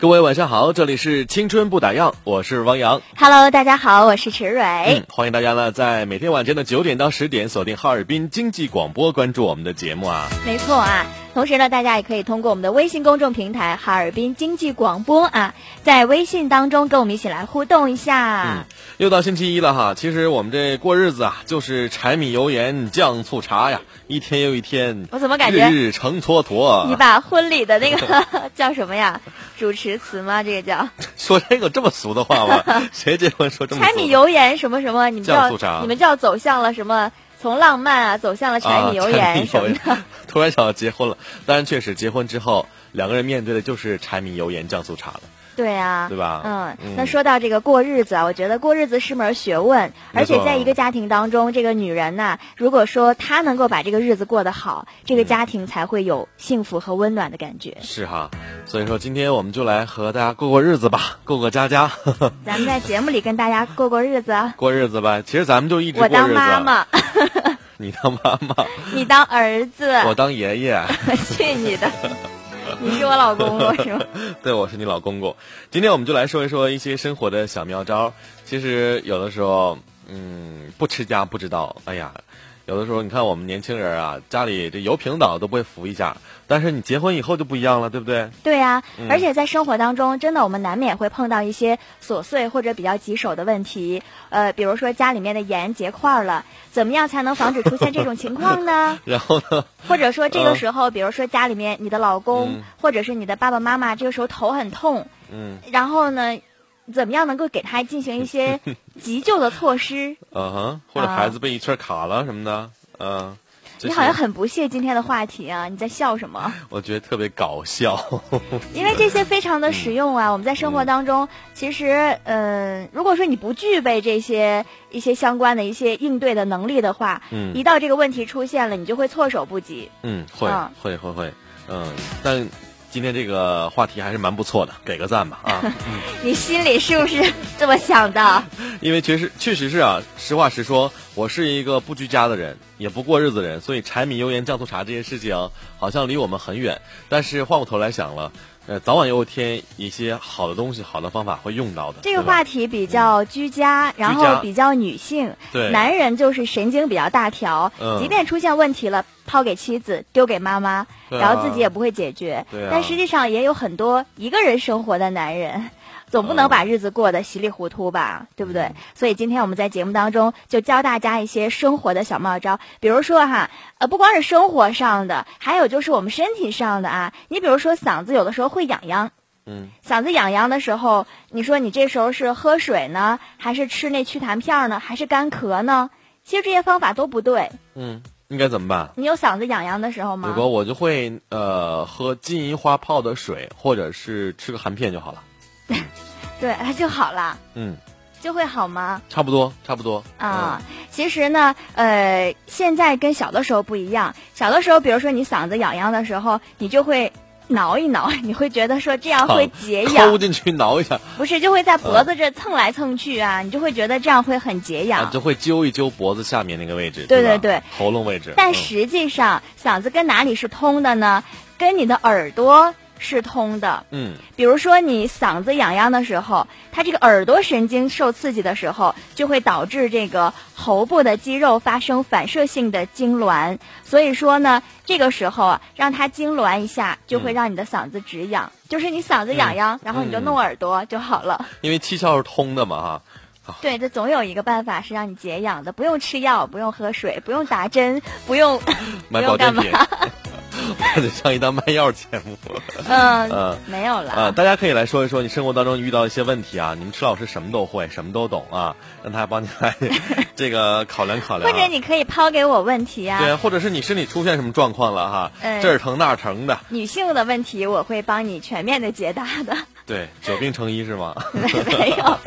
各位晚上好，这里是青春不打烊，我是汪洋。Hello，大家好，我是池蕊。嗯，欢迎大家呢，在每天晚间的九点到十点锁定哈尔滨经济广播，关注我们的节目啊。没错啊，同时呢，大家也可以通过我们的微信公众平台“哈尔滨经济广播”啊，在微信当中跟我们一起来互动一下。嗯，又到星期一了哈，其实我们这过日子啊，就是柴米油盐酱醋茶呀，一天又一天，我怎么感觉日日成蹉跎？你把婚礼的那个 叫什么呀？主持词吗？这个叫 说这个这么俗的话吗？谁结婚说这么俗？柴米油盐什么什么？你们叫你们叫走向了什么？从浪漫啊，走向了柴米油啊、盐什么的。突然想要结婚了，当然确实结婚之后，两个人面对的就是柴米油盐酱醋茶了。对啊，对吧？嗯，嗯那说到这个过日子啊，我觉得过日子是门学问，而且在一个家庭当中，这个女人呐、如果说她能够把这个日子过得好，这个家庭才会有幸福和温暖的感觉。是哈，所以说今天我们就来和大家过过日子吧，过过家家，咱们在节目里跟大家过过日子啊，过日子吧。其实咱们就一直过我日子。啊当妈，妈，你当妈妈，你当儿子，我当爷爷。去你的！你是我老公公是吗？对，我是你老公公。今天我们就来说一说一些生活的小妙招。其实有的时候，嗯，不持家不知道。哎呀，有的时候你看我们年轻人啊，家里这油瓶倒都不会扶一下，但是你结婚以后就不一样了，对不对？对呀、嗯而且在生活当中，真的我们难免会碰到一些琐碎或者比较棘手的问题。呃，比如说家里面的盐结块了，怎么样才能防止出现这种情况呢？然后呢，或者说这个时候，比如说家里面你的老公、嗯或者是你的爸爸妈妈，这个时候头很痛，嗯然后呢，怎么样能够给他进行一些急救的措施？嗯哼，或者啊孩子被一串卡了什么的，嗯。你好像很不屑今天的话题啊！你在笑什么？我觉得特别搞笑。因为这些非常的实用啊，我们在生活当中，其实，嗯、如果说你不具备这些一些相关的一些应对的能力的话，嗯一到这个问题出现了，你就会措手不及。嗯，会啊会会会，嗯，但今天这个话题还是蛮不错的，给个赞吧啊！你心里是不是这么想的？因为确实确实是啊，实话实说，我是一个不居家的人，也不过日子的人，所以柴米油盐酱醋茶这件事情好像离我们很远。但是换过头来想了，呃，早晚有一天一些好的东西、好的方法会用到的。这个话题比较居家，然后比较女性，对男人就是神经比较大条，嗯即便出现问题了，抛给妻子，丢给妈妈，然后自己也不会解决。对啊但实际上也有很多一个人生活的男人。总不能嗯把日子过得稀里糊涂吧，对不对？所以今天我们在节目当中就教大家一些生活的小妙招，比如说哈，呃，不光是生活上的，还有就是我们身体上的啊。你比如说嗓子有的时候会痒痒，嗯，嗓子痒痒的时候，你说你这时候是喝水呢，还是吃那祛痰片儿呢，还是干咳呢？其实这些方法都不对。嗯，应该怎么办？你有嗓子痒痒的时候吗如？果我就会呃喝金银花泡的水，或者是吃个含片就好了。对，它就好了，嗯，就会好吗？差不多，差不多啊，其实呢，呃，现在跟小的时候不一样。小的时候，比如说你嗓子痒痒的时候，你就会挠一挠，你会觉得说这样会解抠痒，进去挠一下，不是就会在脖子这蹭来蹭去啊，你就会觉得这样会很解痒。啊，就会揪一揪脖子下面那个位置，对对对喉咙位置。嗯但实际上，嗓子跟哪里是通的呢？跟你的耳朵是通的。嗯，比如说你嗓子痒痒的时候，它这个耳朵神经受刺激的时候，就会导致这个喉部的肌肉发生反射性的痉挛。所以说呢，这个时候啊，让它痉挛一下，就会让你的嗓子止痒。就是你嗓子痒痒，然后你就弄耳朵就好了。因为七窍是通的嘛，哈。对，这总有一个办法是让你解痒的，不用吃药，不用喝水，不用打针，不用买保健品，就像一档卖药节目。嗯嗯，没有了啊！大家可以来说一说你生活当中遇到一些问题啊。你们池老师什么都会，什么都懂啊，让他帮你来 这个考量考量。或者你可以抛给我问题啊。对，或者是你身体出现什么状况了哈，这儿疼那儿疼的。女性的问题我会帮你全面的解答的。对，久病成医是吗？没有。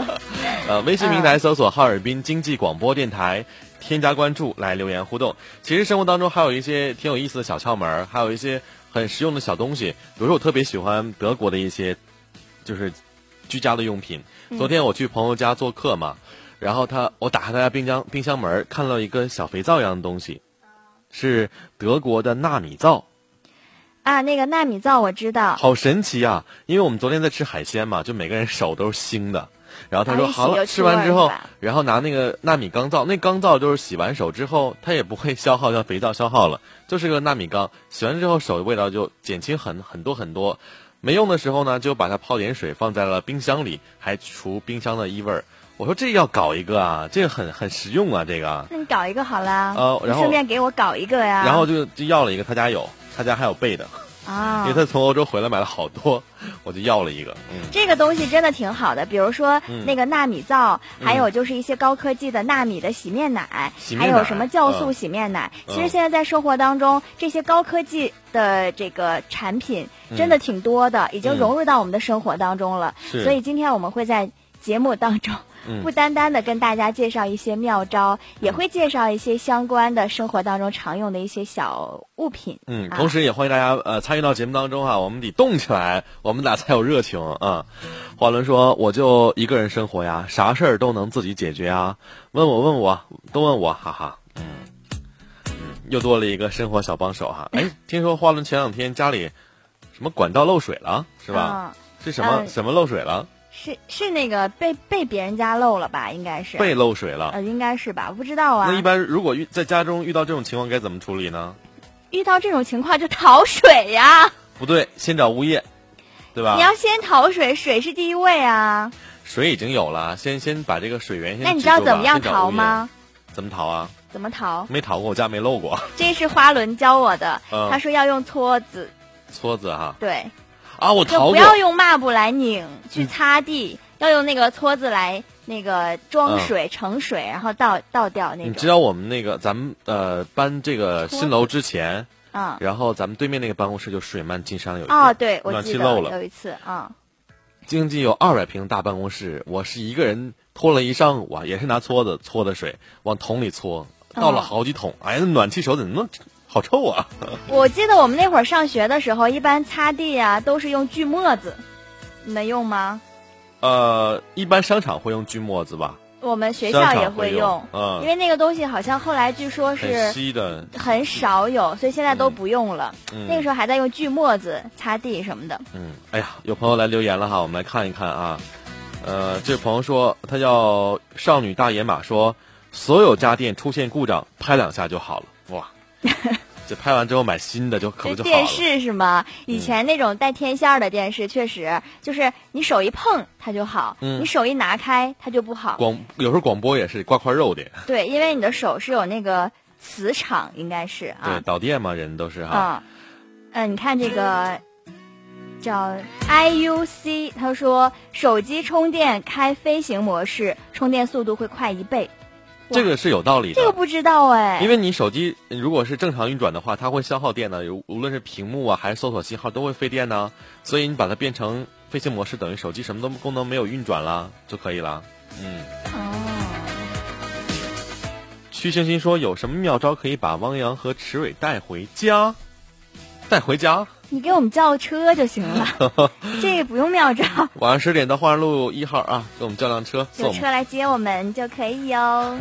呃，微信平台搜索哈尔滨经济广播电台，添加关注来留言互动。其实生活当中还有一些挺有意思的小窍门，还有一些很实用的小东西。比如说，我特别喜欢德国的一些，就是居家的用品。昨天我去朋友家做客嘛，然后他我打开他家冰箱冰箱门，看到一个小肥皂一样的东西，是德国的纳米皂。啊，那个纳米皂我知道。好神奇啊！因为我们昨天在吃海鲜嘛，就每个人手都是腥的。然后他说好了，吃完之后，然后拿那个纳米钢皂，那钢皂就是洗完手之后，它也不会消耗像肥皂消耗了，就是个纳米钢，洗完之后手的味道就减轻很很多很多。没用的时候呢，就把它泡点水放在了冰箱里，还除冰箱的异味。我说这要搞一个啊，这个很很实用啊，这个。那你搞一个好啦，呃，然后顺便给我搞一个呀。然后就就要了一个，他家有，他家还有备的。啊，因为他从欧洲回来买了好多，我就要了一个。嗯，这个东西真的挺好的，比如说那个纳米皂，还有就是一些高科技的纳米的洗面奶，还有什么酵素洗面奶。其实现在在生活当中，这些高科技的这个产品真的挺多的，已经融入到我们的生活当中了。所以今天我们会在节目当中。不单单的跟大家介绍一些妙招，也会介绍一些相关的生活当中常用的一些小物品。嗯，同时也欢迎大家呃参与到节目当中哈，我们得动起来，我们俩才有热情啊。华伦说：“我就一个人生活呀，啥事儿都能自己解决啊。问我问我都问我，哈哈。嗯，又多了一个生活小帮手哈。哎，听说华伦前两天家里什么管道漏水了，是吧？是什么什么漏水了？”是是那个被被别人家漏了吧？应该是被漏水了。呃，应该是吧？我不知道啊。那一般如果遇在家中遇到这种情况该怎么处理呢？遇到这种情况就讨水呀。不对，先找物业，对吧？你要先讨水，水是第一位啊。水已经有了，先先把这个水源先。那你知道怎么样淘吗？怎么淘啊？怎么淘？没淘过，我家没漏过。这是花轮教我的，他说要用搓子。搓子哈。对。啊，我淘过。不要用抹布来拧去擦地。要用那个搓子来那个装水盛水，然后倒倒掉那个。你知道我们那个咱们呃搬这个新楼之前，嗯，然后咱们对面那个办公室就水漫金山有一次，哦，对，暖气漏了，有一次啊。经济有二百平大办公室，我是一个人拖了一上午啊，也是拿搓子搓的水往桶里搓，倒了好几桶，哎呀，那暖气手怎么那么好臭啊？我记得我们那会儿上学的时候，一般擦地呀都是用锯末子，你们用吗？呃，一般商场会用锯末子吧？我们学校也会用，嗯，因为那个东西好像后来据说是稀的，很少有，所以现在都不用了。那个时候还在用锯末子擦地什么的。嗯，哎呀，有朋友来留言了哈，我们来看一看啊。呃，这位朋友说，他叫少女大野马，说所有家电出现故障，拍两下就好了。哇！就拍完之后买新的就可不就好了。电视是吗？以前那种带天线的电视，确实就是你手一碰它就好，你手一拿开它就不好。广有时候广播也是挂块肉的。对，因为你的手是有那个磁场，应该是啊。对，导电嘛，人都是哈。嗯，嗯，你看这个叫 IUC，他说手机充电开飞行模式，充电速度会快一倍。这个是有道理的，这个不知道哎。因为你手机如果是正常运转的话，它会消耗电的，无论是屏幕啊还是搜索信号都会费电呢。所以你把它变成飞行模式，等于手机什么都功能没有运转了就可以了。嗯。哦。曲星星说：“有什么妙招可以把汪洋和池蕊带回家？带回家？”你给我们叫车就行了，这不用妙招。晚上十点到花园路一号啊，给我们叫辆车，有车来接我们就可以哦。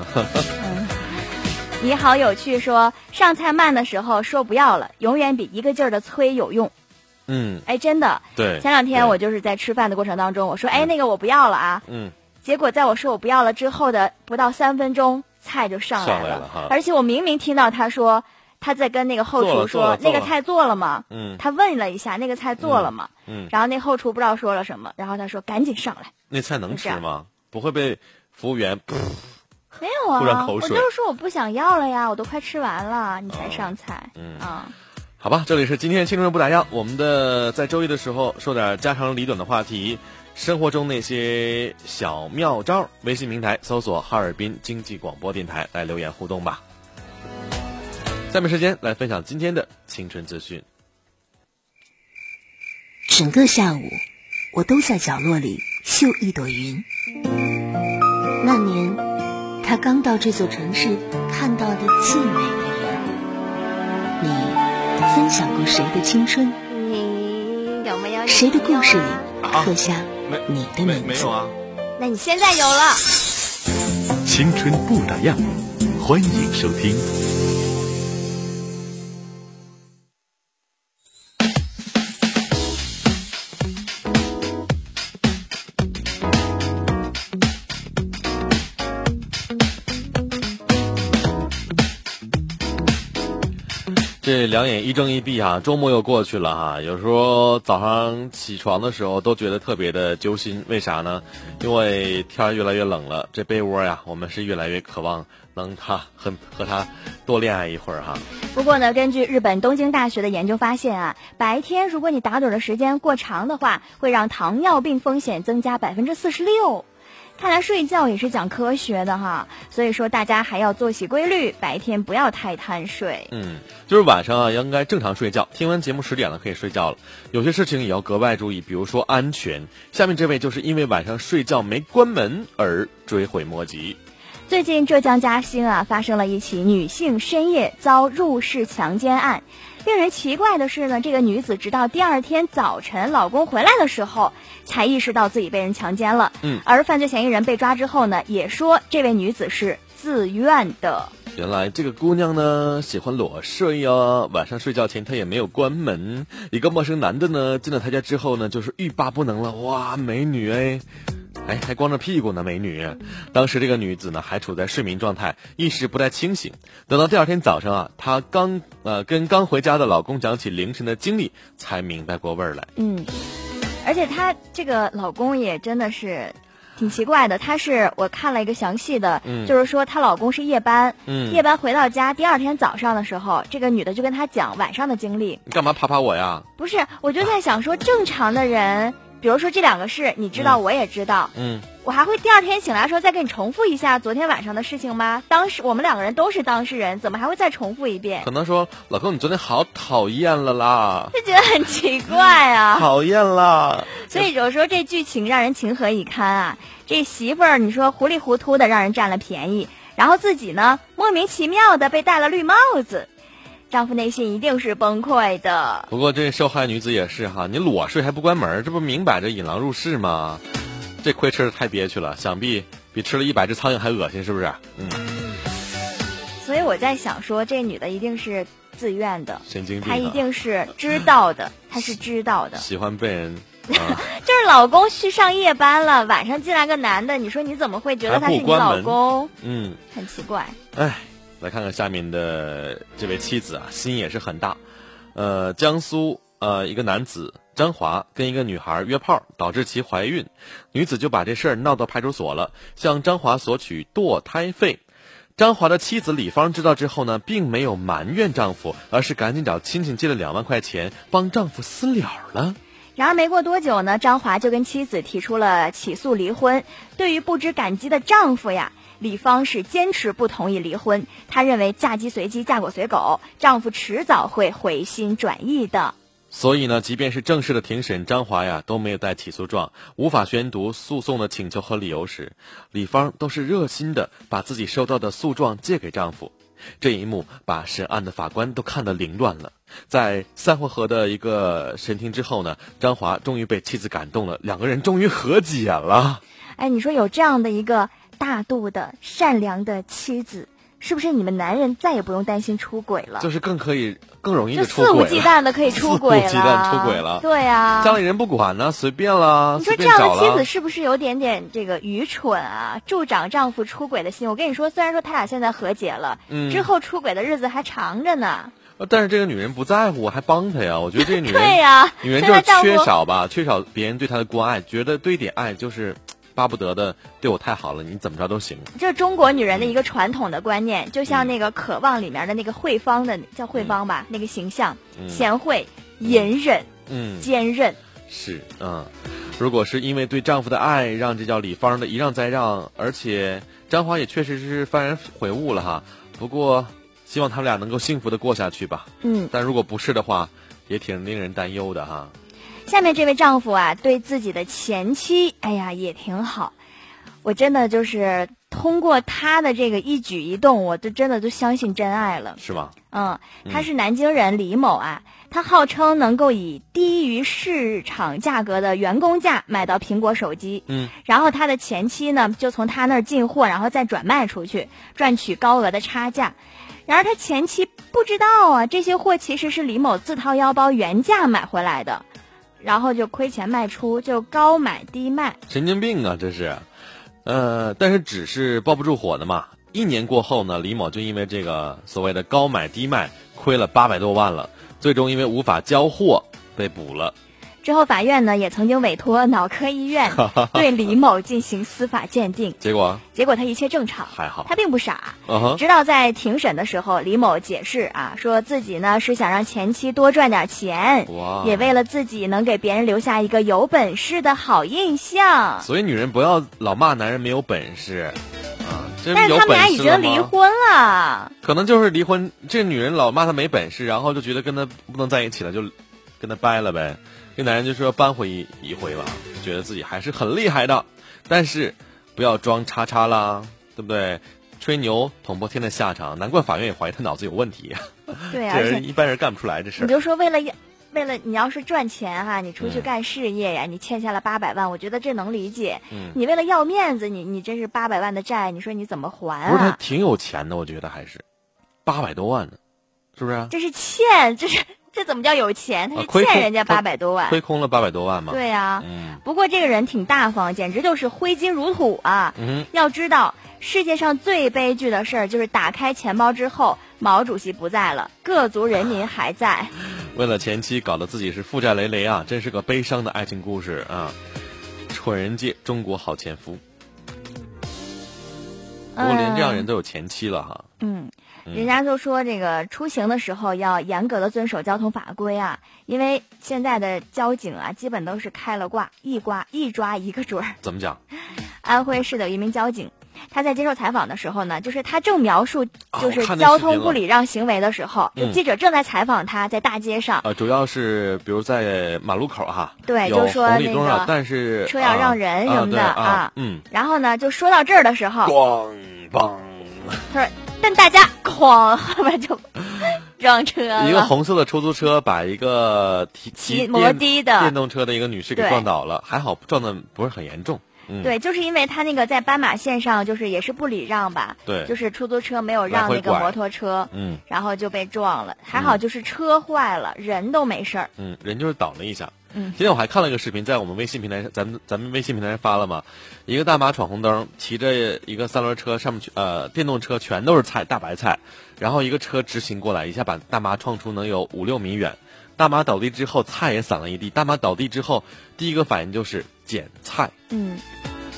你好，有趣，说上菜慢的时候说不要了，永远比一个劲儿的催有用。嗯，哎，真的。对。前两天我就是在吃饭的过程当中，我说，哎，那个我不要了啊。嗯，结果在我说我不要了之后的不到三分钟，菜就上来上来了哈而且我明明听到他说他在跟那个后厨说那个菜做了吗？嗯他问了一下那个菜做了吗？嗯，然后那后厨不知道说了什么，然后他说赶紧上来。那菜能吃吗？不会被服务员？没有啊，我就是说我不想要了呀，我都快吃完了，你才上菜。嗯啊，好吧，这里是今天青春不打烊，我们的在周一的时候说点家长里短的话题，生活中那些小妙招。微信平台搜索哈尔滨经济广播电台来留言互动吧。下面时间来分享今天的青春资讯。整个下午，我都在角落里绣一朵云。那年，他刚到这座城市看到的最美的云。你分享过谁的青春？你有没有？谁的故事里啊刻下你的名字？没有啊？那你现在有了。青春不打烊，欢迎收听。两眼一睁一闭哈、周末又过去了哈、有时候早上起床的时候都觉得特别的揪心，为啥呢？因为天越来越冷了，这被窝呀，我们是越来越渴望能他和和他多恋爱一会儿哈。不过呢，根据日本东京大学的研究发现啊，白天如果你打盹的时间过长的话，会让糖尿病风险增加百分之四十六。看来睡觉也是讲科学的哈，所以说大家还要作息规律，白天不要太贪睡。嗯，就是晚上啊，应该正常睡觉。听完节目十点了，可以睡觉了。有些事情也要格外注意，比如说安全。下面这位就是因为晚上睡觉没关门而追悔莫及。最近浙江嘉兴啊发生了一起女性深夜遭入室强奸案。令人奇怪的是呢，这个女子直到第二天早晨老公回来的时候，才意识到自己被人强奸了。嗯，而犯罪嫌疑人被抓之后呢，也说这位女子是自愿的。原来这个姑娘呢喜欢裸睡啊，晚上睡觉前她也没有关门。一个陌生男的呢进了她家之后呢，就是欲罢不能了。哇，美女哎，哎还光着屁股呢，美女。当时这个女子呢还处在睡眠状态，意识不太清醒。等到第二天早上啊，她刚呃跟刚回家的老公讲起凌晨的经历，才明白过味儿来。嗯，而且她这个老公也真的是挺奇怪的。她是我看了一个详细的，嗯就是说她老公是夜班，嗯夜班回到家，第二天早上的时候，这个女的就跟他讲晚上的经历。你干嘛啪啪我呀？不是，我就在想说，正常的人，比如说这两个事，你知道，我也知道，嗯，我还会第二天醒来的时候再给你重复一下昨天晚上的事情吗？当时我们两个人都是当事人，怎么还会再重复一遍？可能说老公你昨天好讨厌了啦，就觉得很奇怪啊。讨厌啦。所以有时候这剧情让人情何以堪啊！这媳妇儿，你说糊里糊涂的让人占了便宜，然后自己呢莫名其妙的被戴了绿帽子，丈夫内心一定是崩溃的。不过这受害女子也是哈，你裸睡还不关门，这不明摆着引狼入室吗？这亏吃的太憋屈了，想必比吃了一百只苍蝇还恶心，是不是？嗯，所以我在想说，这女的一定是自愿的，神经病、啊。她一定是知道的，她是知道的。喜欢被人 啊，就是老公去上夜班了，晚上进来个男的，你说你怎么会觉得他是你老公？嗯，很奇怪。哎，来看看下面的这位妻子啊，心也是很大。呃，江苏呃一个男子张华跟一个女孩约炮，导致其怀孕，女子就把这事儿闹到派出所了，向张华索取堕胎费。张华的妻子李芳知道之后呢，并没有埋怨丈夫，而是赶紧找亲戚借了两万块钱，帮丈夫私了了。然而没过多久呢，张华就跟妻子提出了起诉离婚。对于不知感激的丈夫呀，李芳是坚持不同意离婚。她认为嫁鸡随鸡，嫁狗随狗，丈夫迟早会回心转意的。所以呢，即便是正式的庭审，张华呀都没有带起诉状，无法宣读诉讼的请求和理由时，李芳都是热心的把自己收到的诉状借给丈夫。这一幕把审案的法官都看得凌乱了。在三回合的一个审庭之后呢，张华终于被妻子感动了，两个人终于和解了。哎，你说有这样的一个大度的、善良的妻子，是不是你们男人再也不用担心出轨了？就是更可以更容易就出轨，肆无忌惮的可以出 轨了，肆无忌惮出轨了对呀、家里人不管呢，随便啦，你说这样的妻子。是不是有点点这个愚蠢啊？助长丈夫出轨的心。我跟你说，虽然说他俩现在和解了，嗯之后出轨的日子还长着呢。呃但是这个女人不在乎，还帮他呀。我觉得这个女人，对呀女人就是缺少吧，缺少别人对她的关爱，觉得对一点爱就是巴不得的对我太好了，你怎么着都行。这是中国女人的一个传统的观念，就像那个《渴望》里面的那个慧芳的叫慧芳吧，那个形象，贤惠、隐忍、嗯，坚韧。是，嗯，如果是因为对丈夫的爱，让这叫李芳的一让再让，而且张华也确实是幡然悔悟了哈。不过，希望他们俩能够幸福的过下去吧。嗯，但如果不是的话，也挺令人担忧的哈。下面这位丈夫啊，对自己的前妻，哎呀，也挺好。我真的就是通过他的这个一举一动，我就真的就相信真爱了。是吗？嗯，他是南京人李某啊，他号称能够以低于市场价格的员工价买到苹果手机。嗯，然后他的前妻呢，就从他那儿进货，然后再转卖出去，赚取高额的差价。然而他前妻不知道啊，这些货其实是李某自掏腰包原价买回来的，然后就亏钱卖出，就高买低卖。神经病啊，这是。呃，但是纸是包不住火的嘛。一年过后呢，李某就因为这个所谓的高买低卖，亏了八百多万了。最终因为无法交货被捕了。之后法院呢也曾经委托脑科医院对李某进行司法鉴定，结果结果他一切正常，还好他并不傻。直到在庭审的时候，李某解释啊，说自己呢是想让前妻多赚点钱，哇也为了自己能给别人留下一个有本事的好印象。所以女人不要老骂男人没有本事啊，但是他们俩已经离婚了，可能就是离婚，这女人老骂他没本事，然后就觉得跟他不能在一起了，就跟他掰了呗。这男人就说扳回一一回吧，觉得自己还是很厉害的，但是不要装叉叉啦，对不对？吹牛捅破天的下场，难怪法院也怀疑他脑子有问题。对啊，这而且人一般人干不出来这事。你就说为了要。为了你要是赚钱哈，你出去嗯干事业呀，你欠下了八百万，我觉得这能理解。嗯你为了要面子，你你这是八百万的债，你说你怎么还不是他啊？挺有钱的，我觉得还是八百多万呢，是不是啊？这是欠，这是这怎么叫有钱？他是欠人家他八百多万。亏空了八百多万嘛。对呀、嗯不过这个人挺大方，简直就是挥金如土啊！嗯要知道，世界上最悲剧的事儿就是打开钱包之后，毛主席不在了，各族人民还在。为了前妻搞得自己是负债累累啊，真是个悲伤的爱情故事啊！蠢人界中国好前夫，不过连这样人都有前妻了哈。嗯，嗯人家就说这个出行的时候要严格的遵守交通法规啊，因为现在的交警啊，基本都是开了挂，一挂一抓一个准儿。怎么讲？安徽市的一名交警，他在接受采访的时候呢，就是他正描述就是交通不礼让行为的时候，记者正在采访他，在大街上，呃，主要是比如在马路口哈，有对就是说那个，但是车要让人啊什么的啊嗯，然后呢，就说到这儿的时候，咣梆，他说：“但大家哐，后边就撞车一个。红色的出租车把一个骑骑摩的电的电动车的一个女士给撞倒了，还好撞的不是很严重。嗯，对，就是因为他那个在斑马线上，就是也是不礼让吧，对就是出租车没有让那个摩托车，嗯然后就被撞了。还好就是车坏了，人都没事儿。嗯，人就是倒了一下。嗯今天我还看了一个视频，在我们微信平台上，咱们咱们微信平台上发了嘛，一个大妈闯红灯，骑着一个三轮车，上面去呃电动车全都是菜，大白菜，然后一个车直行过来，一下把大妈撞出能有五六米远。大妈倒地之后，菜也散了一地。大妈倒地之后，第一个反应就是捡菜，嗯，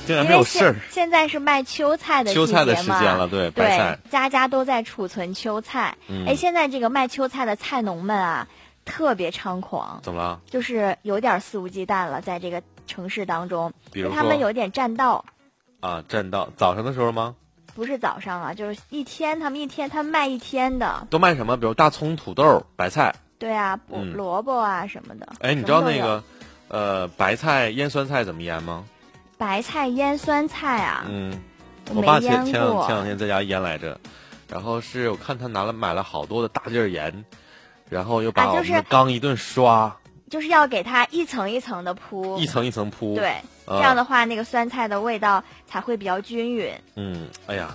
竟然没有事儿现。在是卖秋菜的秋菜的时间了，对，白菜对，，家家都在储存秋菜。嗯哎，现在这个卖秋菜的菜农们啊，特别猖狂，怎么了？就是有点肆无忌惮了，在这个城市当中，比如他们有点占道。啊，占道早上的时候吗？不是早上啊，就是一天，他们一天，他们卖一天的。都卖什么？比如大葱、土豆、白菜。对啊，萝卜啊什么的。哎，你知道那个，呃，白菜腌酸菜怎么腌吗？白菜腌酸菜啊？嗯，我爸前前两前两天在家腌来着，然后是我看他拿了买了好多的大粒盐，然后又把我们啊就是的缸一顿刷，就是要给它一层一层的铺。一层一层铺。对，啊这样的话，那个酸菜的味道才会比较均匀。嗯，哎呀，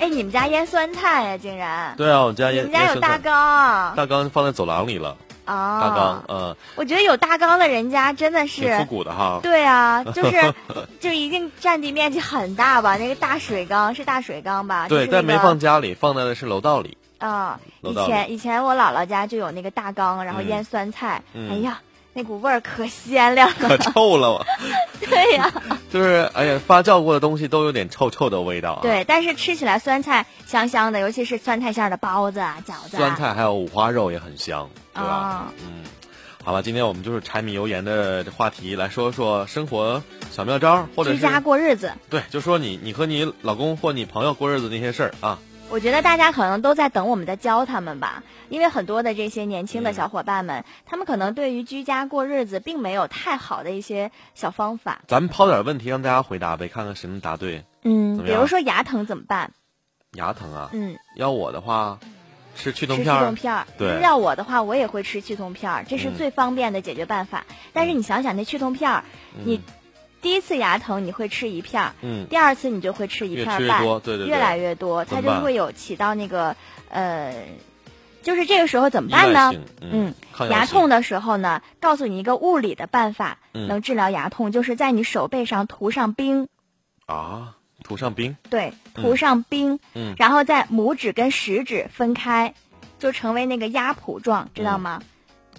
哎，你们家腌酸菜呀？竟然？对啊，我们家腌。你们家有大缸？大缸放在走廊里了。啊，大缸，嗯。我觉得有大缸的人家真的是复古的哈。对啊，就是就一定占地面积很大吧？那个大水缸是大水缸吧？对，但没放家里，放在的是楼道里。啊，以前以前我姥姥家就有那个大缸，然后腌酸菜。哎呀。那股味儿可鲜亮了，可臭了嘛？对呀，就是哎呀，发酵过的东西都有点臭臭的味道。对，但是吃起来酸菜香香的，尤其是酸菜馅的包子啊、饺子。酸菜还有五花肉也很香，对吧？嗯，好了，今天我们就是柴米油盐的话题，来说说生活小妙招，或者居家过日子。对，就说你你和你老公或你朋友过日子那些事儿啊。我觉得大家可能都在等我们在教他们吧，因为很多的这些年轻的小伙伴们，他们可能对于居家过日子并没有太好的一些小方法。咱们抛点问题让大家回答呗，看看谁能答对。嗯，比如说牙疼怎么办？牙疼啊？嗯，要我的话，吃去痛片。吃去痛片。对。要我的话，我也会吃去痛片，这是最方便的解决办法。但是你想想，那去痛片，你。第一次牙疼你会吃一片儿，嗯，第二次你就会吃一片半，对对对，越来越多，它就会有起到那个呃，就是这个时候怎么办呢？嗯，牙痛的时候呢，告诉你一个物理的办法，能治疗牙痛，就是在你手背上涂上冰。啊，涂上冰？对，涂上冰，嗯，然后在拇指跟食指分开，就成为那个压蹼状，知道吗？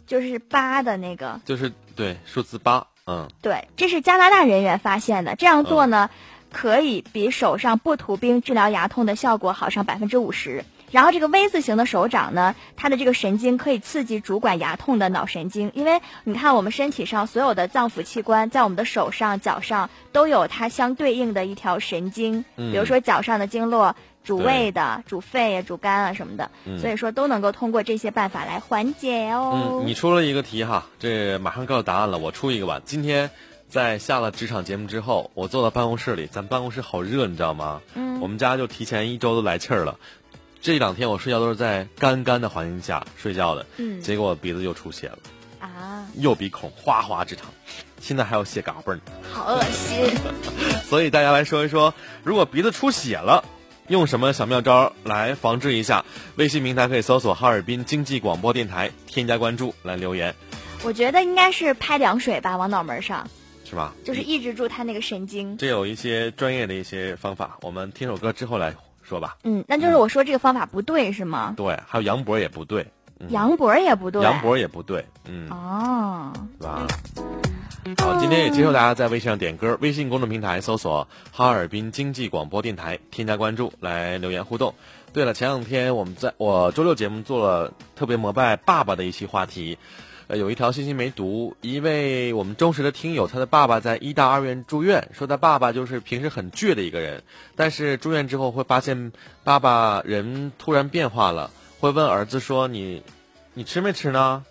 就是八的那个，就是对数字八。嗯，对，这是加拿大人员发现的。这样做呢，可以比手上不涂冰治疗牙痛的效果好上百分之五十。然后这个 V 字形的手掌呢，它的这个神经可以刺激主管牙痛的脑神经。因为你看，我们身体上所有的脏腑器官，在我们的手上、脚上都有它相对应的一条神经。嗯，比如说脚上的经络。主胃的、主肺啊、主肝啊什么的，所以说都能够通过这些办法来缓解哦。嗯，你出了一个题哈，这马上告诉答案了。我出一个吧。今天在下了职场节目之后，我坐到办公室里，咱办公室好热，你知道吗？嗯。我们家就提前一周都来气儿了。这两天我睡觉都是在干干的环境下睡觉的，嗯。结果鼻子又出血了啊！右鼻孔哗哗直淌，现在还有血嘎嘣儿。好恶心。所以大家来说一说，如果鼻子出血了。用什么小妙招来防治一下？微信平台可以搜索哈尔滨经济广播电台，添加关注来留言。我觉得应该是拍凉水吧，往脑门上，是吧？就是抑制住他那个神经。这有一些专业的一些方法，我们听首歌之后来说吧。嗯，那就是我说这个方法不对是吗？对，还有杨博也不对。杨博也不对。杨博也不对。嗯。哦。是吧？好，今天也接受大家在微信上点歌，微信公众平台搜索哈尔滨经济广播电台，添加关注来留言互动。对了，前两天我们在我周六节目做了特别膜拜爸爸的一期话题，呃，有一条信息没读，一位我们忠实的听友，他的爸爸在医大二院住院，说他爸爸就是平时很倔的一个人，但是住院之后会发现爸爸人突然变化了，会问儿子说你，你吃没吃呢？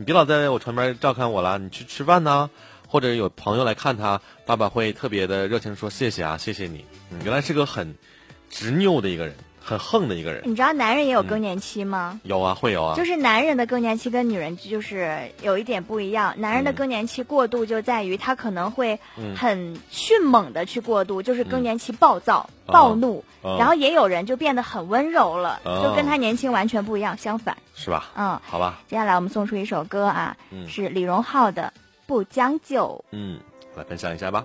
你别老在我床边照看我了，你去吃饭呢，或者有朋友来看他，爸爸会特别的热情说谢谢啊，谢谢你。原来是个很执拗的一个人。很横的一个人，你知道男人也有更年期吗？有啊，会有啊。就是男人的更年期跟女人就是有一点不一样。男人的更年期过度就在于他可能会很迅猛的去过度，就是更年期暴躁、暴怒，然后也有人就变得很温柔了，就跟他年轻完全不一样，相反。是吧？嗯，好吧。接下来我们送出一首歌啊，是李荣浩的《不将就》。嗯，来分享一下吧。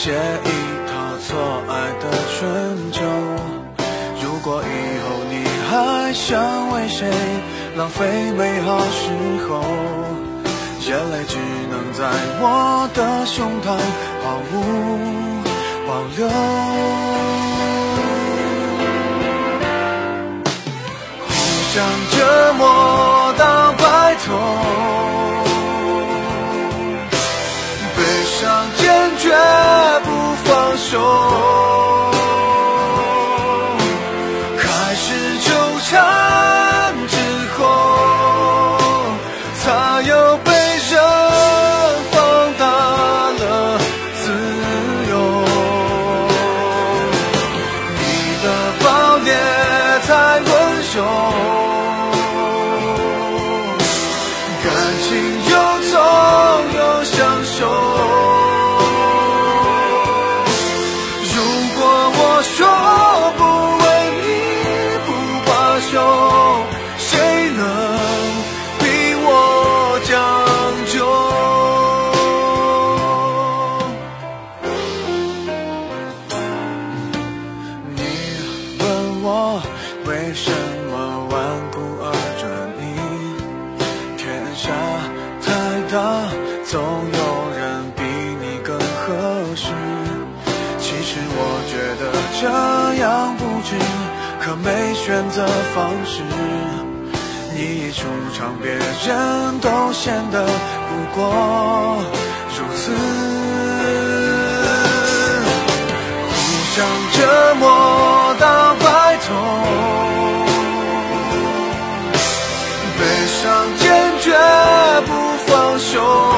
写一套错爱的春秋如果以后你还想为谁浪费美好时候眼泪只能在我的胸膛毫无保留。互相折磨到白头不放手。方式，你一出场，别人都显得不过如此，互相折磨到白头，悲伤坚决不放手。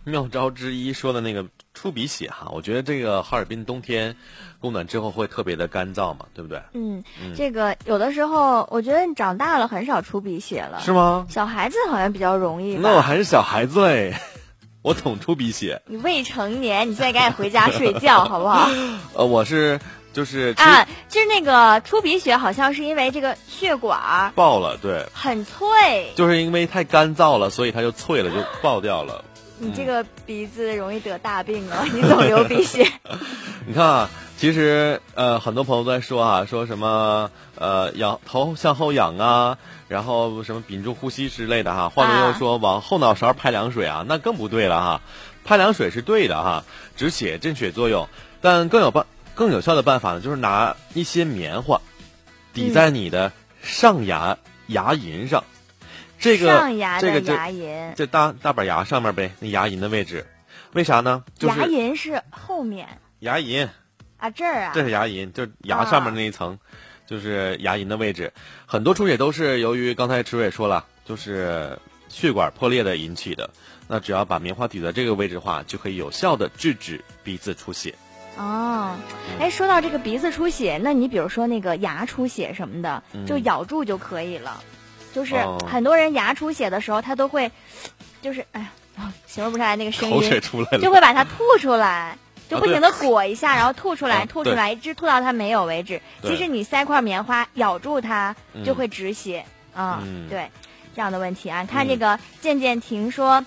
妙招之一说的那个出鼻血哈，我觉得这个哈尔滨冬天供暖之后会特别的干燥嘛，对不对？嗯，这个有的时候我觉得你长大了很少出鼻血了，是吗？小孩子好像比较容易。那我还是小孩子嘞，我总出鼻血。你未成年，你现在赶紧回家睡觉好不好？呃，我是就是啊，就是那个出鼻血，好像是因为这个血管爆了，对，很脆，就是因为太干燥了，所以它就脆了，就爆掉了。你这个鼻子容易得大病啊！你总流鼻血。你看啊，其实呃，很多朋友都在说啊，说什么呃，仰头向后仰啊，然后什么屏住呼吸之类的哈。换面又说往后脑勺拍凉水啊，那更不对了哈。拍凉水是对的哈，止血镇血作用，但更有办更有效的办法呢，就是拿一些棉花抵在你的上牙牙龈上。这个上牙的牙龈，这大大板牙上面呗，那牙龈的位置，为啥呢？牙龈是后面。牙龈啊，这儿啊，这是牙龈，就牙上面那一层，就是牙龈的位置。很多出血都是由于刚才池伟说了，就是血管破裂的引起的。那只要把棉花抵在这个位置的话，就可以有效的制止鼻子出血。哦，哎，说到这个鼻子出血，那你比如说那个牙出血什么的，就咬住就可以了。就是很多人牙出血的时候，他都会，就是哎呀，形容不出来那个声音，口水出来了，就会把它吐出来，就不停的裹一下，然后吐出来，吐出来，一直吐到它没有为止。其实你塞块棉花咬住它，就会止血。嗯，对，这样的问题啊，看这个渐渐停说，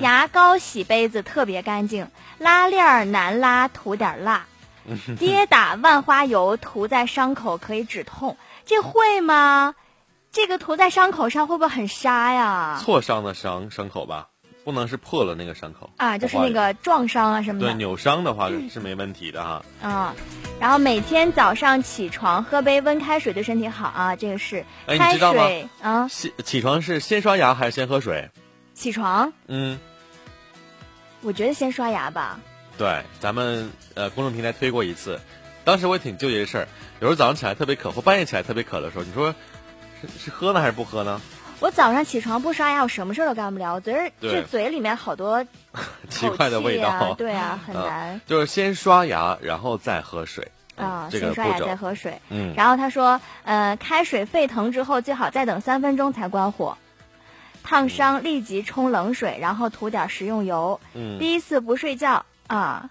牙膏洗杯子特别干净，拉链难拉，涂点蜡，跌打万花油涂在伤口可以止痛，这会吗？这个涂在伤口上会不会很沙呀？挫伤的伤伤口吧，不能是破了那个伤口啊，就是那个撞伤啊什么的。对，扭伤的话是没问题的哈。嗯，然后每天早上起床喝杯温开水对身体好啊，这个是。哎，你知道吗？啊，起起床是先刷牙还是先喝水？起床？嗯，我觉得先刷牙吧。对，咱们呃公众平台推过一次，当时我也挺纠结这事儿。有时候早上起来特别渴，或半夜起来特别渴的时候，你说。是喝呢还是不喝呢？我早上起床不刷牙，我什么事儿都干不了。我觉得这嘴里面好多 奇怪的味道，对啊，很难。就是先刷牙，然后再喝水啊。先刷牙再喝水。嗯。然后他说，呃，开水沸腾之后，最好再等三分钟才关火。烫伤立即冲冷水，然后涂点食用油。嗯。第一次不睡觉啊，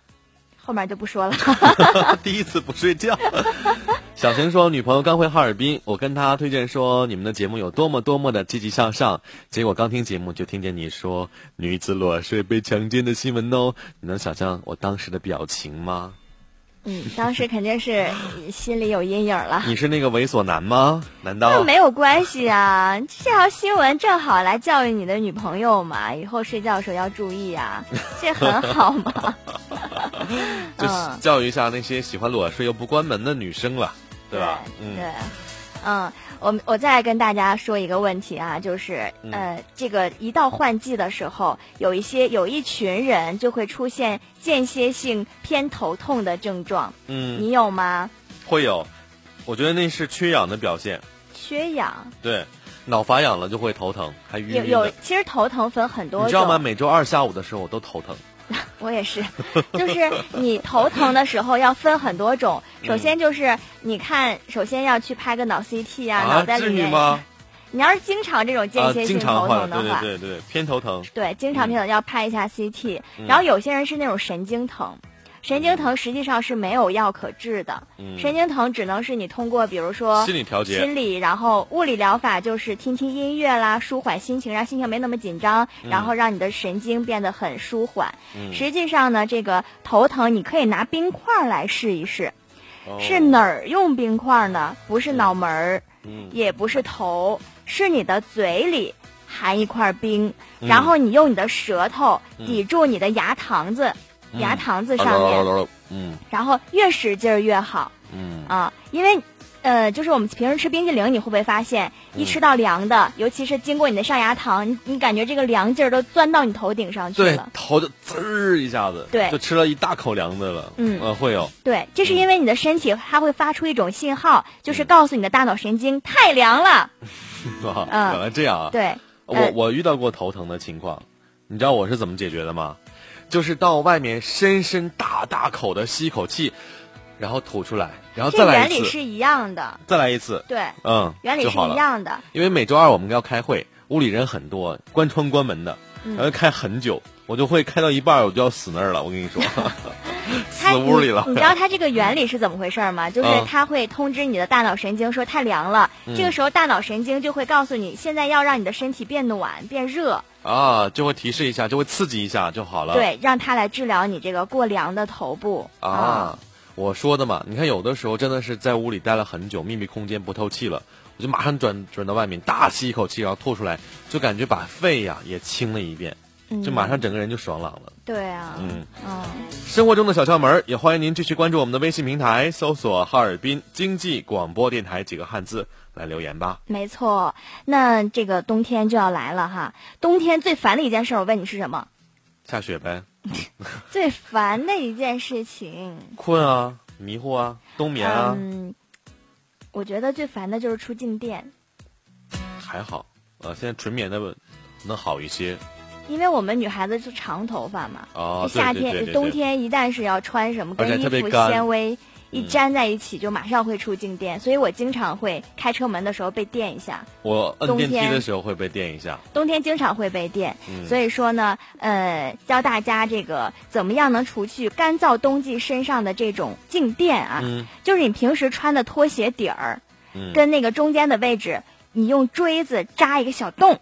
后面就不说了。第一次不睡觉。小陈说：“女朋友刚回哈尔滨，我跟她推荐说你们的节目有多么多么的积极向上。结果刚听节目就听见你说女子裸睡被强奸的新闻哦，你能想象我当时的表情吗？”嗯，当时肯定是 心里有阴影了。你是那个猥琐男吗？难道？那没有关系啊，这条新闻正好来教育你的女朋友嘛，以后睡觉的时候要注意啊，这很好嘛。就教育一下那些喜欢裸睡又不关门的女生了。对吧？嗯，对，嗯，我我再跟大家说一个问题啊，就是呃，这个一到换季的时候，有一些有一群人就会出现间歇性偏头痛的症状。嗯，你有吗？会有，我觉得那是缺氧的表现。缺氧？对，脑发痒了就会头疼，还晕晕有有，其实头疼分很多种。你知道吗？每周二下午的时候我都头疼。我也是，就是你头疼的时候要分很多种。首先就是你看，首先要去拍个脑 CT 啊，脑袋里面。你要是经常这种间歇性头疼的话，对对对，偏头疼。对，经常偏头要拍一下 CT。然后有些人是那种神经疼。神经疼实际上是没有药可治的，神经疼只能是你通过，比如说心理调节、心理，然后物理疗法就是听听音乐啦，舒缓心情，让心情没那么紧张，然后让你的神经变得很舒缓。实际上呢，这个头疼你可以拿冰块来试一试，是哪儿用冰块呢？不是脑门儿，也不是头，是你的嘴里含一块冰，然后你用你的舌头抵住你的牙膛子。牙膛子上面，嗯，然后越使劲儿越好，嗯。啊，因为，呃，就是我们平时吃冰激凌，你会不会发现，一吃到凉的，尤其是经过你的上牙膛，你你感觉这个凉劲儿都钻到你头顶上去了，对，头就滋儿一下子，对，就吃了一大口凉的了，嗯，呃，会有，对，这是因为你的身体它会发出一种信号，就是告诉你的大脑神经太凉了，啊，原来这样啊，对，我我遇到过头疼的情况，你知道我是怎么解决的吗？就是到外面深深大大口的吸一口气，然后吐出来，然后再来一次。原理是一样的。再来一次。对。嗯。原理是一样的。因为每周二我们要开会，屋里人很多，关窗关门的，然后开很久，我就会开到一半，我就要死那儿了。我跟你说。死屋里了。你知道它这个原理是怎么回事吗？就是它会通知你的大脑神经说太凉了，这个时候大脑神经就会告诉你，现在要让你的身体变暖、变热。啊，就会提示一下，就会刺激一下就好了。对，让它来治疗你这个过凉的头部。啊，我说的嘛，你看有的时候真的是在屋里待了很久，密闭空间不透气了，我就马上转转到外面，大吸一口气，然后吐出来，就感觉把肺呀也清了一遍。就马上整个人就爽朗了。对啊，嗯嗯，生活中的小窍门也欢迎您继续关注我们的微信平台，搜索“哈尔滨经济广播电台”几个汉字来留言吧。没错，那这个冬天就要来了哈。冬天最烦的一件事，我问你是什么？下雪呗。最烦的一件事情。困啊，迷糊啊，冬眠啊。嗯，我觉得最烦的就是出静电。还好，呃，现在纯棉的能好一些。因为我们女孩子是长头发嘛，哦，夏天、冬天一旦是要穿什么，跟衣服纤维一粘在一起，就马上会出静电，所以我经常会开车门的时候被电一下。我摁电梯的时候会被电一下。冬天经常会被电，所以说呢，呃，教大家这个怎么样能除去干燥冬季身上的这种静电啊？就是你平时穿的拖鞋底儿，跟那个中间的位置，你用锥子扎一个小洞。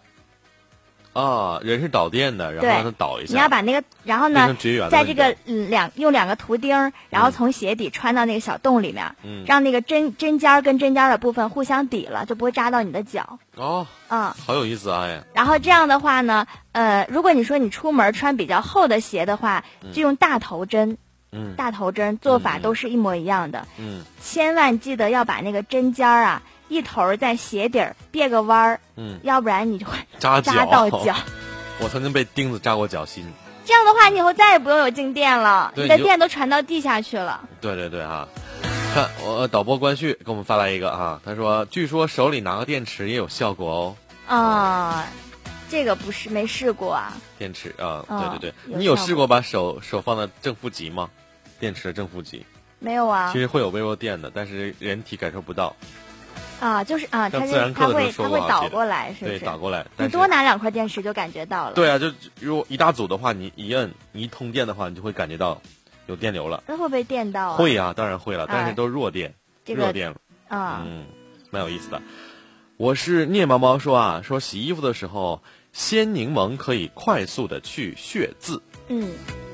啊，人是导电的，然后让它导一下。你要把那个，然后呢，在这个两用两个图钉，然后从鞋底穿到那个小洞里面，让那个针针尖跟针尖的部分互相抵了，就不会扎到你的脚。哦，嗯，好有意思啊！哎。然后这样的话呢，呃，如果你说你出门穿比较厚的鞋的话，就用大头针。嗯。大头针做法都是一模一样的。嗯。千万记得要把那个针尖儿啊。一头在鞋底儿别个弯儿，嗯，要不然你就会 扎扎到脚。我曾经被钉子扎过脚心。这样的话，你以后再也不用有静电了，你的电都传到地下去了。对对对啊，看我导播关旭给我们发来一个啊，他说据说手里拿个电池也有效果哦。啊，这个不是没试过啊。电池啊，对对对，你有试过把手手放在正负极吗？电池的正负极。没有啊。其实会有微弱电的，但是人体感受不到。啊，就是啊，它它会它会倒过来，是不是？对，倒过来。你多拿两块电池就感觉到了。对啊，就如果一大组的话，你一摁，你一通电的话，你就会感觉到有电流了。那会不会电到？会呀，当然会了，但是都弱电，弱电了。啊，嗯，蛮有意思的。我是聂毛毛说啊，说洗衣服的时候，鲜柠檬可以快速的去血渍。嗯，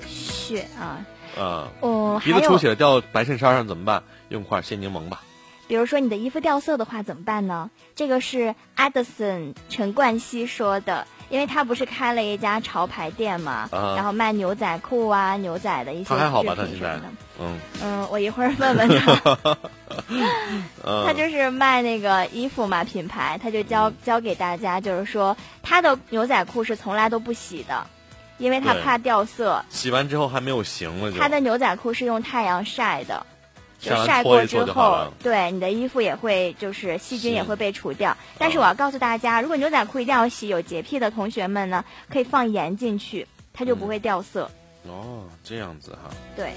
血啊。啊。哦，鼻子出血了，掉白衬衫上怎么办？用块鲜柠檬吧。比如说你的衣服掉色的话怎么办呢？这个是 Edison 陈冠希说的，因为他不是开了一家潮牌店嘛，然后卖牛仔裤啊、牛仔的一些他还好吧？他现在，嗯嗯，我一会儿问问他。他就是卖那个衣服嘛，品牌，他就教教给大家，就是说他的牛仔裤是从来都不洗的，因为他怕掉色。洗完之后还没有型了，他的牛仔裤是用太阳晒的。就晒过之后，对你的衣服也会就是细菌也会被除掉。但是我要告诉大家，如果牛仔裤一定要洗，有洁癖的同学们呢，可以放盐进去，它就不会掉色。哦，这样子哈。对。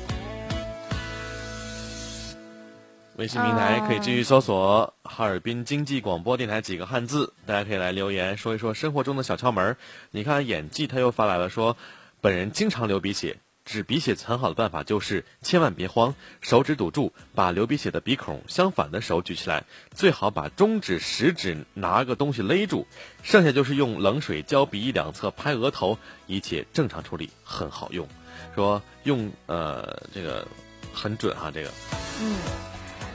微信平台可以继续搜索“哈尔滨经济广播电台”几个汉字，大家可以来留言说一说生活中的小窍门。你看，演技他又发来了说，本人经常流鼻血。止鼻血很好的办法就是千万别慌，手指堵住，把流鼻血的鼻孔相反的手举起来，最好把中指、食指拿个东西勒住，剩下就是用冷水浇鼻翼两侧，拍额头，一切正常处理，很好用。说用呃这个很准哈，这个。嗯，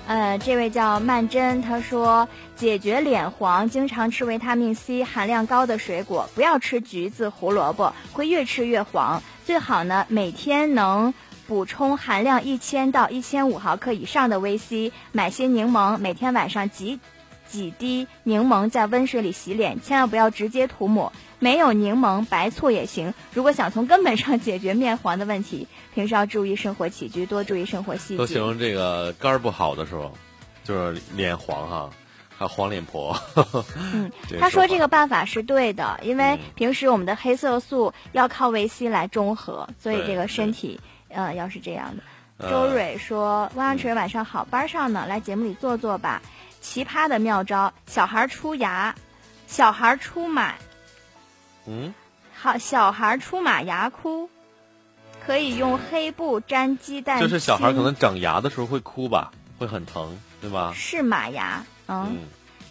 呃，这位叫曼珍，他说解决脸黄，经常吃维他命 C 含量高的水果，不要吃橘子、胡萝卜，会越吃越黄。最好呢，每天能补充含量一千到一千五毫克以上的维 C。买些柠檬，每天晚上挤几滴柠檬在温水里洗脸，千万不要直接涂抹。没有柠檬，白醋也行。如果想从根本上解决面黄的问题，平时要注意生活起居，多注意生活细节。都形容这个肝儿不好的时候，就是脸黄哈。还黄脸婆，嗯，他说这个办法是对的，因为平时我们的黑色素要靠维 C 来中和，所以这个身体，呃，要是这样的。周蕊说：“汪洋晨晚上好，班上呢，来节目里坐坐吧。奇葩的妙招，小孩出牙，小孩出马，嗯，好，小孩出马牙哭，可以用黑布粘鸡蛋。就是小孩可能长牙的时候会哭吧，会很疼，对吧？是马牙，嗯，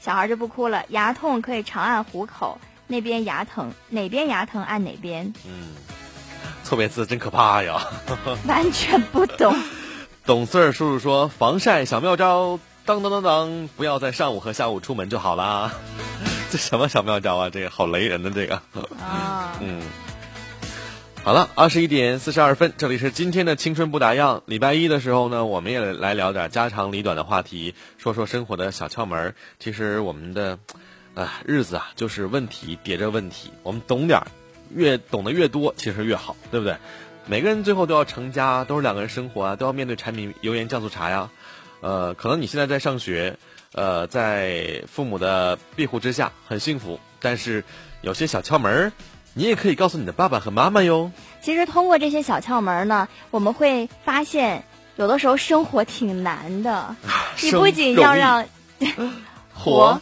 小孩就不哭了。牙痛可以长按虎口，那边牙疼，哪边牙疼按哪边。嗯，错别字真可怕呀！完全不懂。懂事儿叔叔说防晒小妙招，当当当当，不要在上午和下午出门就好啦。这什么小妙招啊？这个好雷人的这个。啊。嗯。好了，二十一点四十二分，这里是今天的青春不打烊。礼拜一的时候呢，我们也来聊点家长里短的话题，说说生活的小窍门。其实我们的，啊，日子啊，就是问题叠着问题。我们懂点儿，越懂得越多，其实越好，对不对？每个人最后都要成家，都是两个人生活啊，都要面对柴米油盐酱醋茶呀。呃，可能你现在在上学，呃，在父母的庇护之下很幸福，但是有些小窍门儿。你也可以告诉你的爸爸和妈妈哟。其实通过这些小窍门呢，我们会发现，有的时候生活挺难的。你不仅要让 活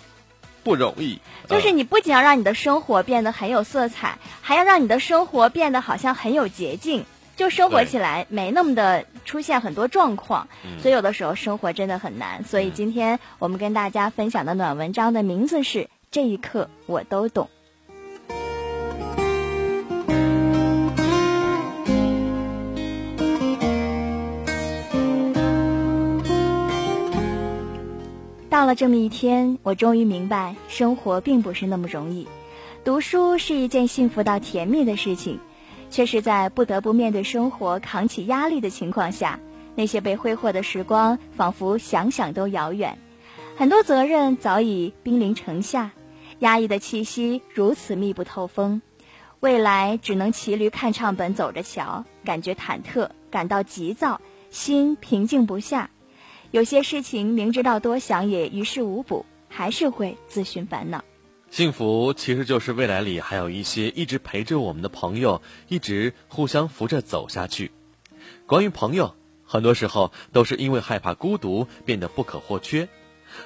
不容易，就是你不仅要让你的生活变得很有色彩，还要让你的生活变得好像很有捷径，就生活起来没那么的出现很多状况。所以有的时候生活真的很难。所以今天我们跟大家分享的暖文章的名字是《这一刻我都懂》。到了这么一天，我终于明白，生活并不是那么容易。读书是一件幸福到甜蜜的事情，却是在不得不面对生活、扛起压力的情况下，那些被挥霍的时光，仿佛想想都遥远。很多责任早已兵临城下，压抑的气息如此密不透风，未来只能骑驴看唱本走着瞧，感觉忐忑，感到急躁，心平静不下。有些事情明知道多想也于事无补，还是会自寻烦恼。幸福其实就是未来里还有一些一直陪着我们的朋友，一直互相扶着走下去。关于朋友，很多时候都是因为害怕孤独变得不可或缺。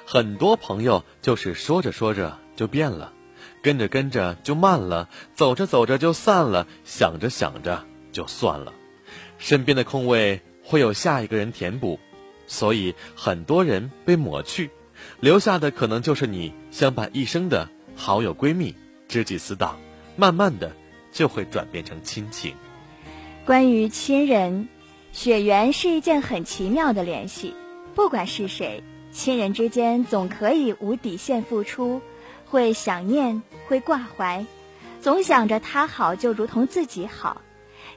很多朋友就是说着说着就变了，跟着跟着就慢了，走着走着就散了，想着想着就算了。身边的空位会有下一个人填补。所以很多人被抹去，留下的可能就是你相伴一生的好友、闺蜜、知己、死党，慢慢的就会转变成亲情。关于亲人，血缘是一件很奇妙的联系。不管是谁，亲人之间总可以无底线付出，会想念，会挂怀，总想着他好就如同自己好。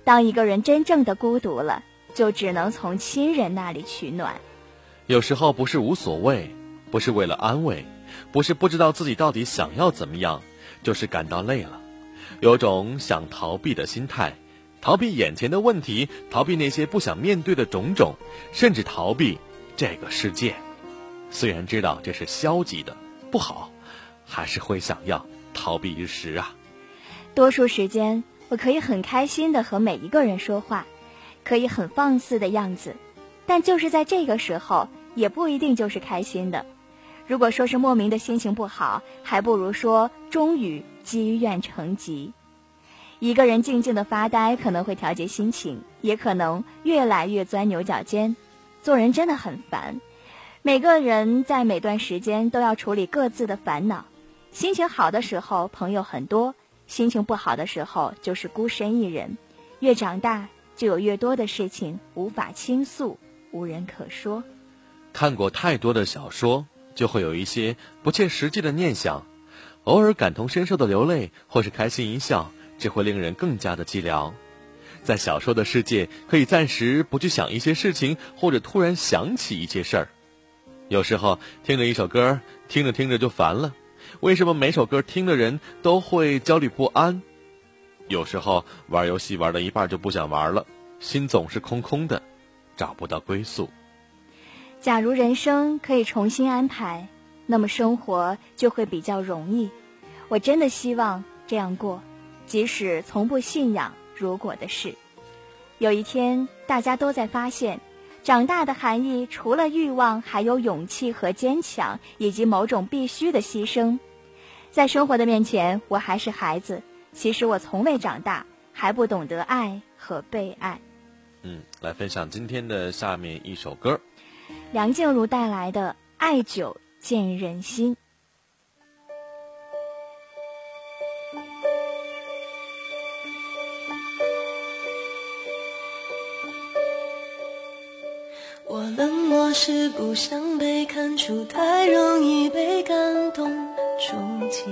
当一个人真正的孤独了。就只能从亲人那里取暖。有时候不是无所谓，不是为了安慰，不是不知道自己到底想要怎么样，就是感到累了，有种想逃避的心态，逃避眼前的问题，逃避那些不想面对的种种，甚至逃避这个世界。虽然知道这是消极的，不好，还是会想要逃避一时啊。多数时间，我可以很开心的和每一个人说话。可以很放肆的样子，但就是在这个时候，也不一定就是开心的。如果说是莫名的心情不好，还不如说终于积怨成疾。一个人静静的发呆，可能会调节心情，也可能越来越钻牛角尖。做人真的很烦，每个人在每段时间都要处理各自的烦恼。心情好的时候，朋友很多；心情不好的时候，就是孤身一人。越长大。就有越多的事情无法倾诉，无人可说。看过太多的小说，就会有一些不切实际的念想，偶尔感同身受的流泪，或是开心一笑，只会令人更加的寂寥。在小说的世界，可以暂时不去想一些事情，或者突然想起一些事儿。有时候听着一首歌，听着听着就烦了。为什么每首歌听的人都会焦虑不安？有时候玩游戏玩到一半就不想玩了，心总是空空的，找不到归宿。假如人生可以重新安排那么生活就会比较容易。我真的希望这样过即使从不信仰如果的事。有一天大家都在发现长大的含义除了欲望还有勇气和坚强以及某种必须的牺牲在生活的面前我还是孩子。其实我从未长大还不懂得爱和被爱。嗯来分享今天的下面一首歌梁静茹带来的爱久见人心。我冷漠是不想被看出太容易被感动触及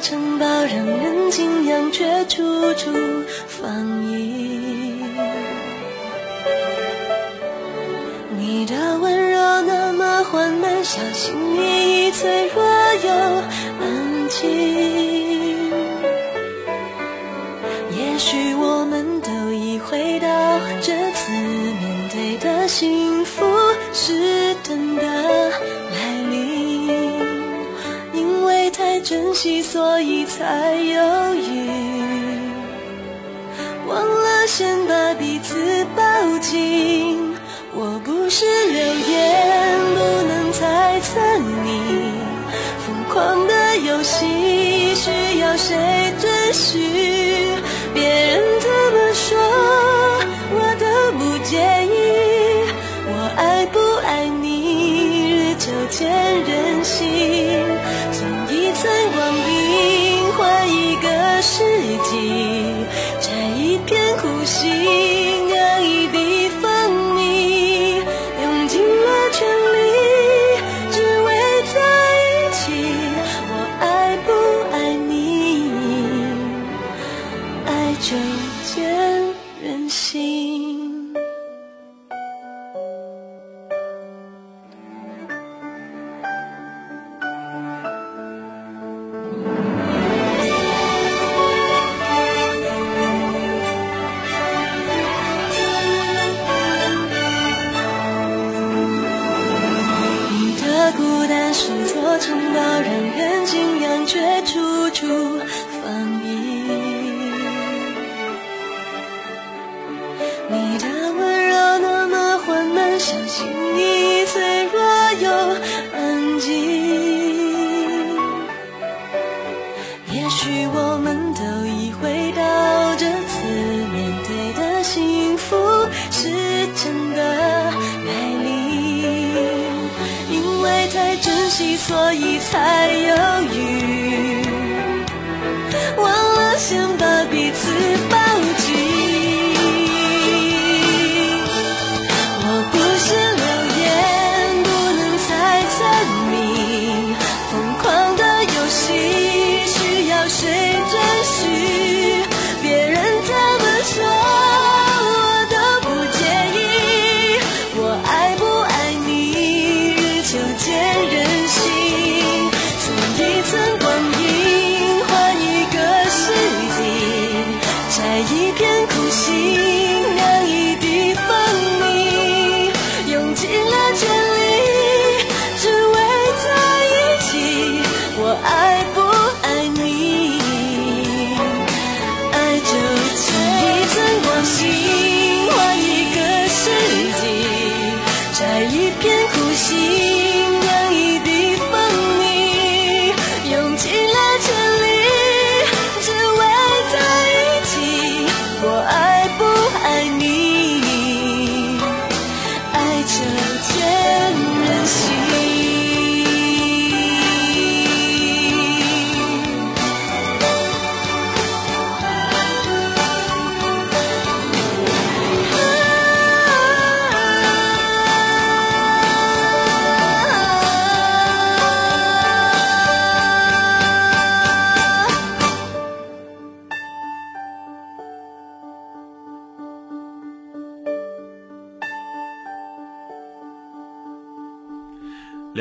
城堡让人敬仰却处处所以才犹豫。忘了先把彼此抱紧我不是流言不能猜测你疯狂的游戏需要谁准许？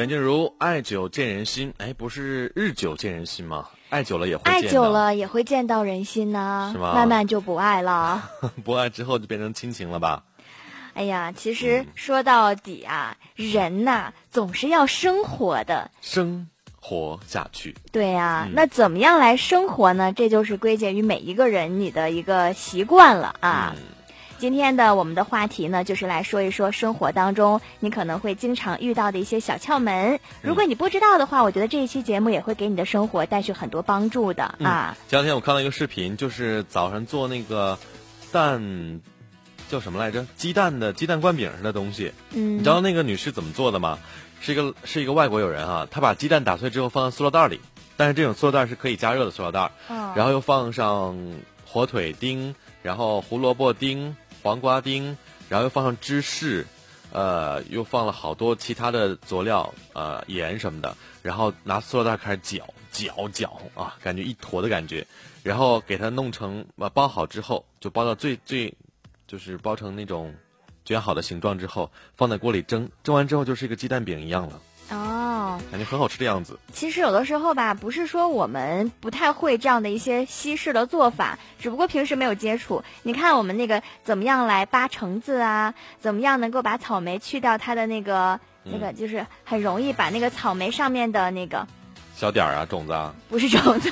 梁静茹爱久见人心。哎不是日久见人心吗？爱久了也会爱久了也会见到人心呢。是吗？慢慢就不爱了。不爱之后就变成亲情了吧？哎呀其实说到底啊人呐总是要生活的。生活下去。对呀那怎么样来生活呢？这就是归结于每一个人你的一个习惯了啊。今天的我们的话题呢，就是来说一说生活当中你可能会经常遇到的一些小窍门。如果你不知道的话，我觉得这一期节目也会给你的生活带去很多帮助的啊。前两天我看到一个视频，就是早上做那个蛋叫什么来着？鸡蛋的鸡蛋灌饼似的东西。嗯，你知道那个女士怎么做的吗？是一个是一个外国友人啊，她把鸡蛋打碎之后放在塑料袋里，但是这种塑料袋是可以加热的塑料袋，嗯然后又放上火腿丁，然后胡萝卜丁、黄瓜丁，然后又放上芝士，呃，又放了好多其他的佐料，呃，盐什么的，然后拿塑料袋开始搅搅搅啊，感觉一坨的感觉，然后给它弄成呃包好之后，就包到最最，就是包成那种卷好的形状之后，放在锅里蒸，蒸完之后就是一个鸡蛋饼一样了，哦，感觉很好吃的样子。其实有的时候吧，不是说我们不太会这样的一些西式的做法，只不过平时没有接触。你看我们那个怎么样来扒橙子啊，怎么样能够把草莓去掉它的那个、那个，就是很容易把那个草莓上面的那个小点儿啊，种子啊，不是种子，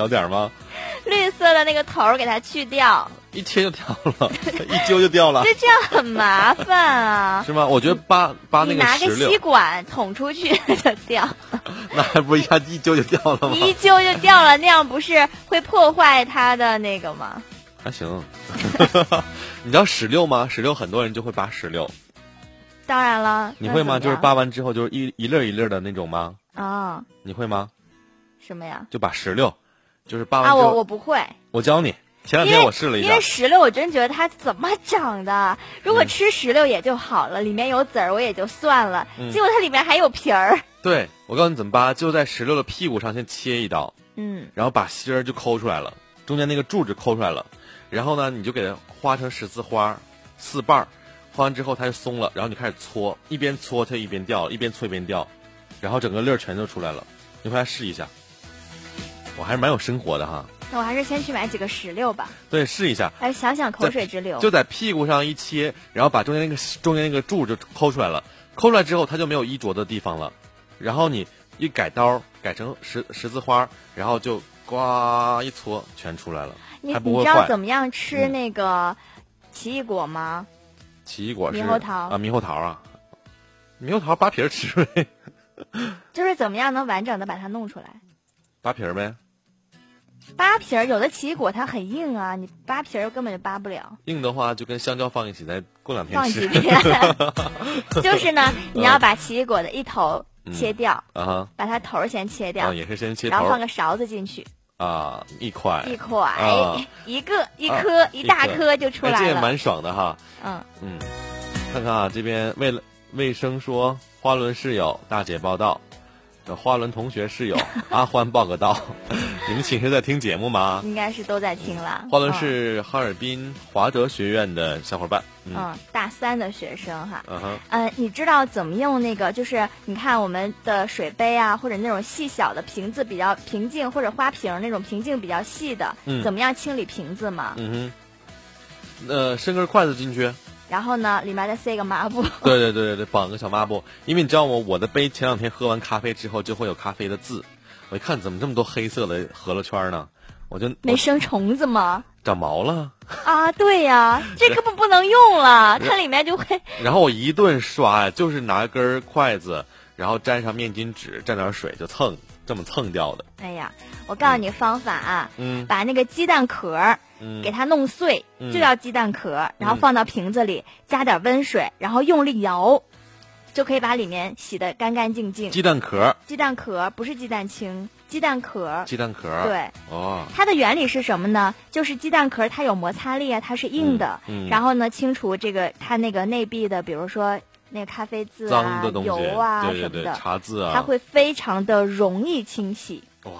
小点儿吗？绿色的那个头儿给它去掉，一切就掉了，一揪就掉了这，这样很麻烦啊。是吗？我觉得扒扒那你拿个吸榴，管捅出去就掉，那还不一下一揪就掉了吗你？一揪就掉了，那样不是会破坏它的那个吗？还行。你知道石榴吗？石榴很多人就会扒石榴，当然了，你会吗？就是扒完之后就是一一粒儿一粒儿的那种吗？啊、你会吗？什么呀？就把石榴，就是扒完啊，我我不会，我教你。前两天我试了一下因为，石榴，我真觉得它怎么长的？如果嗯吃石榴也就好了，里面有籽儿我也就算了，嗯结果它里面还有皮儿。对我告诉你怎么扒，就在石榴的屁股上先切一刀，嗯，然后把芯儿就抠出来了，中间那个柱子抠出来了，然后呢，你就给它花成十字花，四瓣儿，花完之后它就松了，然后你开始搓，一边搓它一边掉，一边搓一边掉，然后整个粒儿全都出来了，你回来试一下，我还是蛮有生活的哈，那我还是先去买几个石榴吧，对，试一下，哎想想口水直流。就在屁股上一切，然后把中间那个中间那个柱就抠出来了，抠出来之后它就没有衣着的地方了，然后你一改刀改成十十字花，然后就呱一搓全出来了，你。你知道怎么样吃嗯那个奇异果吗？奇异果是猕猴桃啊，猕猴桃啊，猕猴桃扒皮儿吃呗，就是怎么样能完整的把它弄出来？扒皮儿呗，扒皮儿，有的奇异果它很硬啊，你扒皮儿根本就扒不了。硬的话就跟香蕉放一起，再过两天放吃几。天，就是呢，你要把奇异果的一头切掉，啊哈，把它头先切掉，啊也是先切头然后放个勺子进去，啊，一块一块、啊一个一颗、一大颗就出哎，这来了。也蛮爽的哈。嗯，嗯，看看啊，这边为了卫生说，花轮室友大姐报道，这花轮同学室友阿欢报个到，你们寝室在听节目吗？应该是都在听了。花轮是哈尔滨华德学院的小伙伴，嗯，嗯嗯，大三的学生哈。嗯哼，呃，你知道怎么用那个？就是你看我们的水杯啊，或者那种细小的瓶子比较平静，或者花瓶那种瓶颈比较细的，嗯怎么样清理瓶子吗？嗯哼，呃，伸根筷子进去，然后呢，里面再塞个抹布。对对对对对，绑个小抹布，因为你知道吗我的杯前两天喝完咖啡之后就会有咖啡的渍，我一看怎么这么多黑色的合了圈呢，我就没生虫子吗？长毛了。啊，对呀，这个不不能用了，它里面就会然后我一顿刷呀，就是拿根筷子，然后沾上面巾纸，蘸点水就蹭，这么蹭掉的。哎呀，我告诉你方法啊，嗯把那个鸡蛋壳儿嗯给它弄碎，嗯就叫鸡蛋壳儿，然后放到瓶子里，加点温水，然后用力摇，就可以把里面洗得干干净净。鸡蛋壳，鸡蛋壳儿不是鸡蛋清，鸡蛋壳儿。鸡蛋壳。。对，哦，它的原理是什么呢？就是鸡蛋壳儿它有摩擦力啊，它是硬的，嗯嗯然后呢清除这个它那个内壁的，比如说那个咖啡渍脏啊、的东西，油啊对对对，什么的，茶渍啊，它会非常的容易清洗。哇，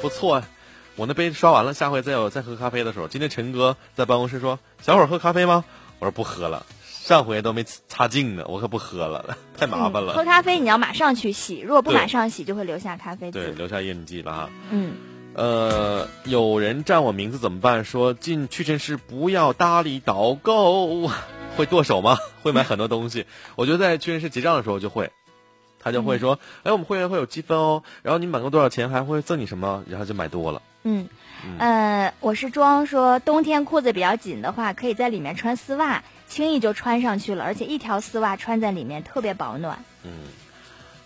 不错啊。我那杯刷完了，下回再有再喝咖啡的时候，今天陈哥在办公室说：“小伙儿喝咖啡吗？”我说不喝了，上回都没擦净呢，我可不喝了，太麻烦了。喝咖啡你要马上去洗，如果不马上洗，就会留下咖啡对，渍。留下印记了哈。嗯，呃，有人占我名字怎么办？说进屈臣氏不要搭理导购，会剁手吗？会买很多东西。我觉得在屈臣氏结账的时候就会，他就会说，哎，我们会员会有积分哦，然后你满够多少钱还会赠你什么，然后就买多了。嗯，呃，我是装说冬天裤子比较紧的话，可以在里面穿丝袜，轻易就穿上去了，而且一条丝袜穿在里面特别保暖。嗯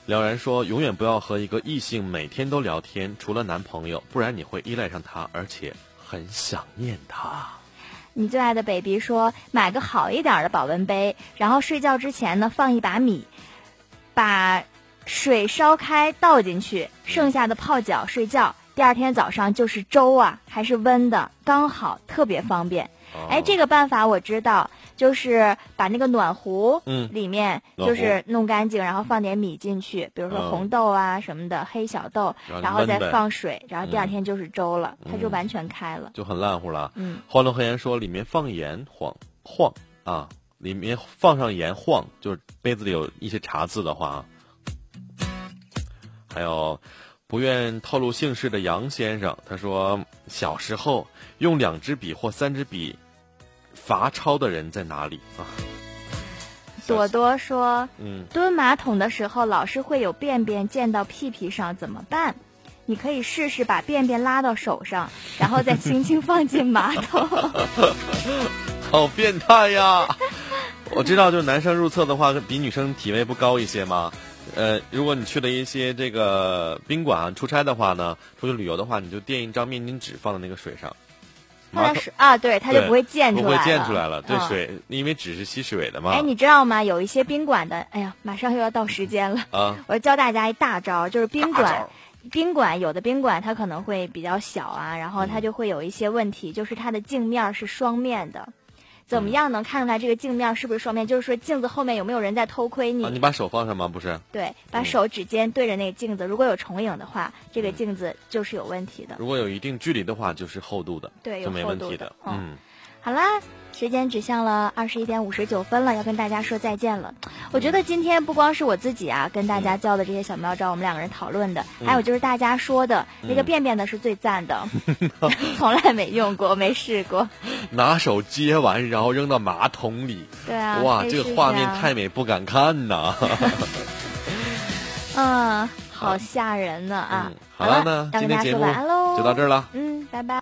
了然说，永远不要和一个异性每天都聊天，除了男朋友，不然你会依赖上他，而且很想念他。你最爱的 baby 说，买个好一点的保温杯，然后睡觉之前呢放一把米，把水烧开倒进去，剩下的泡脚睡觉。第二天早上就是粥啊，还是温的，刚好，特别方便。哎，这个办法我知道，就是把那个暖壶，嗯。里面就是弄干净，然后放点米进去，比如说嗯。红豆啊什么的，黑小豆，然后再放水，然后第二嗯天就是粥了，它就嗯完全开了。就很烂乎了。嗯，欢乐黑岩说里面放盐晃晃啊，里面放上盐晃，就是杯子里有一些茶渍的话啊。还有不愿透露姓氏的杨先生，他说小时候用两支笔或三支笔罚抄的人在哪里啊？朵朵说，嗯，蹲马桶的时候老是会有便便溅到屁屁上，怎么办？你可以试试把便便拉到手上，然后再轻轻放进马桶。好变态呀！我知道，就是男生入厕的话，比女生体位不高一些吗？呃，如果你去了一些这个宾馆啊出差的话呢，出去旅游的话，你就垫一张面巾纸放在那个水上，放马桶在水啊，对，它就不会溅出来了，不会溅出来了。对嗯水，因为纸是吸水的嘛。哎，你知道吗？有一些宾馆的，哎呀，马上又要到时间了。啊，我教大家一大招，就是宾馆，宾馆有的宾馆它可能会比较小啊，然后它嗯就会有一些问题，就是它的镜面是双面的。怎嗯么样能看出来这个镜面是不是双面？就是说镜子后面有没有人在偷窥你？啊，你把手放上吗？不是，对，把嗯手指尖对着那个镜子，如果有重影的话，这个镜子就是有问题的。如果有一定距离的话，就是厚度的，对有就没厚度的问题的。嗯嗯，好啦，时间指向了二十一点五十九分了，要跟大家说再见了。我觉得今天不光是我自己啊，跟大家教的这些小妙招，我们两个人讨论的，还有就是大家说的、那个便便的是最赞的，从来没用过，没试过。拿手接完，然后扔到马桶里。对啊，哇，这个画面啊太美，不敢看呐。嗯，好吓人呢啊！嗯好了，了那要跟大家说今天节目晚安喽，就到这儿了。嗯，拜拜。